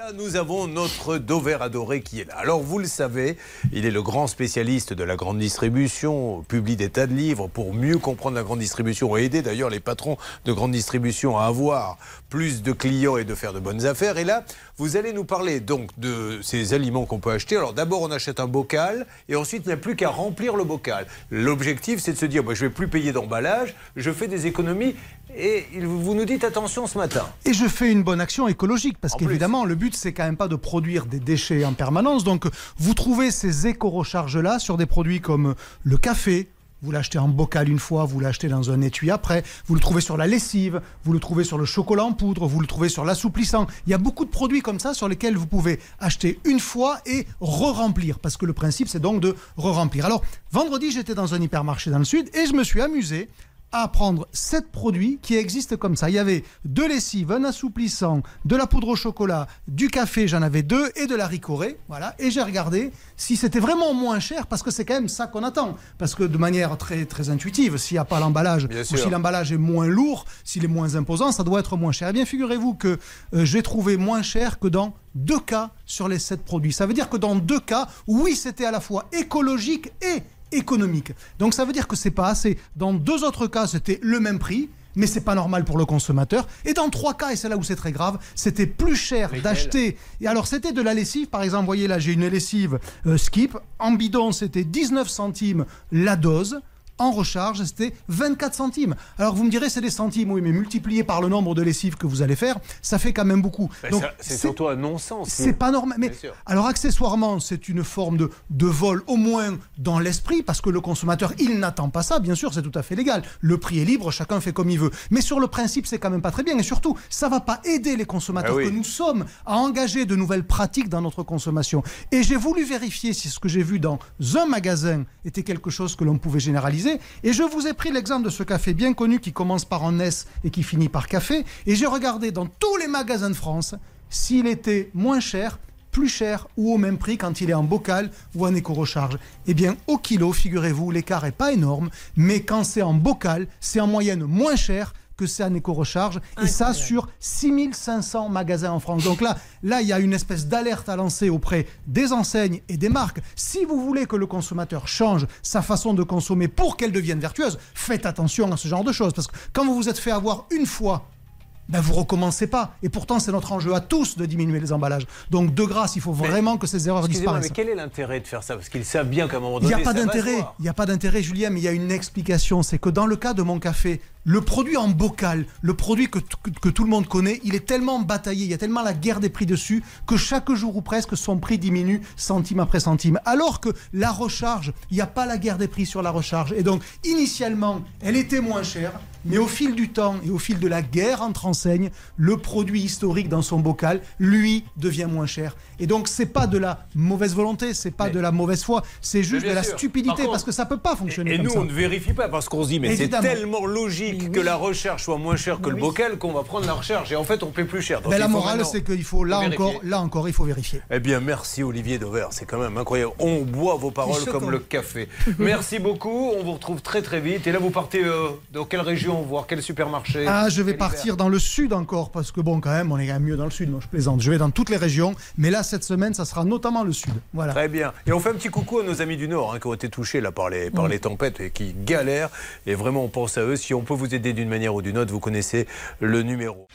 Là, nous avons notre Dover adoré qui est là. Alors, vous le savez, il est le grand spécialiste de la grande distribution, publie des tas de livres pour mieux comprendre la grande distribution et aider d'ailleurs les patrons de grande distribution à avoir plus de clients et de faire de bonnes affaires. Et là, vous allez nous parler donc de ces aliments qu'on peut acheter. Alors, d'abord, on achète un bocal et ensuite, il n'y a plus qu'à remplir le bocal. L'objectif, c'est de se dire, je ne vais plus payer d'emballage, je fais des économies. Et vous nous dites attention ce matin. Et je fais une bonne action écologique parce qu'évidemment, le but, c'est quand même pas de produire des déchets en permanence. Donc, vous trouvez ces éco-recharges-là sur des produits comme le café, vous l'achetez en bocal une fois, vous l'achetez dans un étui après, vous le trouvez sur la lessive, vous le trouvez sur le chocolat en poudre, vous le trouvez sur l'assouplissant. Il y a beaucoup de produits comme ça sur lesquels vous pouvez acheter une fois et re-remplir, parce que le principe c'est donc de re-remplir. Alors, vendredi, j'étais dans un hypermarché dans le sud et je me suis amusé à prendre sept produits qui existent comme ça. Il y avait de lessive, un assouplissant, de la poudre au chocolat, du café, j'en avais deux, et de la ricorée. Voilà. Et j'ai regardé si c'était vraiment moins cher, parce que c'est quand même ça qu'on attend. Parce que de manière très, très intuitive, s'il n'y a pas l'emballage, ou si l'emballage est moins lourd, s'il est moins imposant, ça doit être moins cher. Eh bien, figurez-vous que euh, j'ai trouvé moins cher que dans deux cas sur les sept produits. Ça veut dire que dans deux cas, oui, c'était à la fois écologique et économique. Donc ça veut dire que c'est pas assez. Dans deux autres cas, c'était le même prix, mais c'est pas normal pour le consommateur. Et dans trois cas, et c'est là où c'est très grave, c'était plus cher d'acheter. Et alors c'était de la lessive, par exemple, voyez là, j'ai une lessive euh, Skip en bidon, c'était 19 centimes la dose en recharge, c'était 24 centimes. Alors vous me direz, c'est des centimes, oui, mais multiplié par le nombre de lessives que vous allez faire, ça fait quand même beaucoup. c'est surtout un non-sens. C'est pas normal. Mais alors accessoirement, c'est une forme de, de vol, au moins dans l'esprit, parce que le consommateur, il n'attend pas ça, bien sûr, c'est tout à fait légal. Le prix est libre, chacun fait comme il veut. Mais sur le principe, c'est quand même pas très bien. Et surtout, ça va pas aider les consommateurs ah que nous sommes à engager de nouvelles pratiques dans notre consommation. Et j'ai voulu vérifier si ce que j'ai vu dans un magasin était quelque chose que l'on pouvait généraliser. Et je vous ai pris l'exemple de ce café bien connu qui commence par un S et qui finit par café. Et j'ai regardé dans tous les magasins de France s'il était moins cher plus cher ou au même prix quand il est en bocal ou en éco-recharge. Eh bien, au kilo, figurez-vous, l'écart n'est pas énorme, mais quand c'est en bocal, c'est en moyenne moins cher que c'est en éco-recharge, et ça sur 6500 magasins en France. Donc là, là, il y a une espèce d'alerte à lancer auprès des enseignes et des marques. Si vous voulez que le consommateur change sa façon de consommer pour qu'elle devienne vertueuse, faites attention à ce genre de choses. Parce que quand vous vous êtes fait avoir une fois ben vous recommencez pas. Et pourtant, c'est notre enjeu à tous de diminuer les emballages. Donc, de grâce, il faut vraiment que ces erreurs disparaissent. Mais quel est l'intérêt de faire ça? Parce qu'ils savent bien qu'à un moment donné, il n'y a pas d'intérêt. Il n'y a pas d'intérêt, Julien, mais il y a une explication. C'est que dans le cas de mon café, le produit en bocal, le produit que, que, tout le monde connaît, il est tellement bataillé, il y a tellement la guerre des prix dessus, que chaque jour ou presque, son prix diminue centime après centime. Alors que la recharge, il n'y a pas la guerre des prix sur la recharge. Et donc, initialement, elle était moins chère, mais au fil du temps et au fil de la guerre entre enseignes, le produit historique dans son bocal, lui, devient moins cher. Et donc, c'est pas de la mauvaise volonté, c'est pas de la mauvaise foi, c'est juste de la stupidité, parce que ça peut pas fonctionner. Et, et nous, on ne vérifie pas, parce qu'on se dit, mais c'est tellement logique que la recherche soit moins chère que le bocal qu'on va prendre la recherche. Et en fait, on paie plus cher. Mais la morale, c'est qu'il faut, là encore, là encore, il faut vérifier. Eh bien, merci Olivier Dover. C'est quand même incroyable. On boit vos paroles comme le café. merci beaucoup. On vous retrouve très très vite. Et là, vous partez euh, dans quelle région voir quel supermarché? Ah, je vais partir dans le sud encore parce que bon, quand même, on est quand même mieux dans le sud. Moi, je plaisante. Je vais dans toutes les régions, mais là, cette semaine, ça sera notamment le sud. Voilà. Très bien. Et on fait un petit coucou à nos amis du Nord hein, qui ont été touchés là par les par les tempêtes et qui galèrent. Et vraiment, on pense à eux. Si on peut vous aider d'une manière ou d'une autre. Vous connaissez le numéro.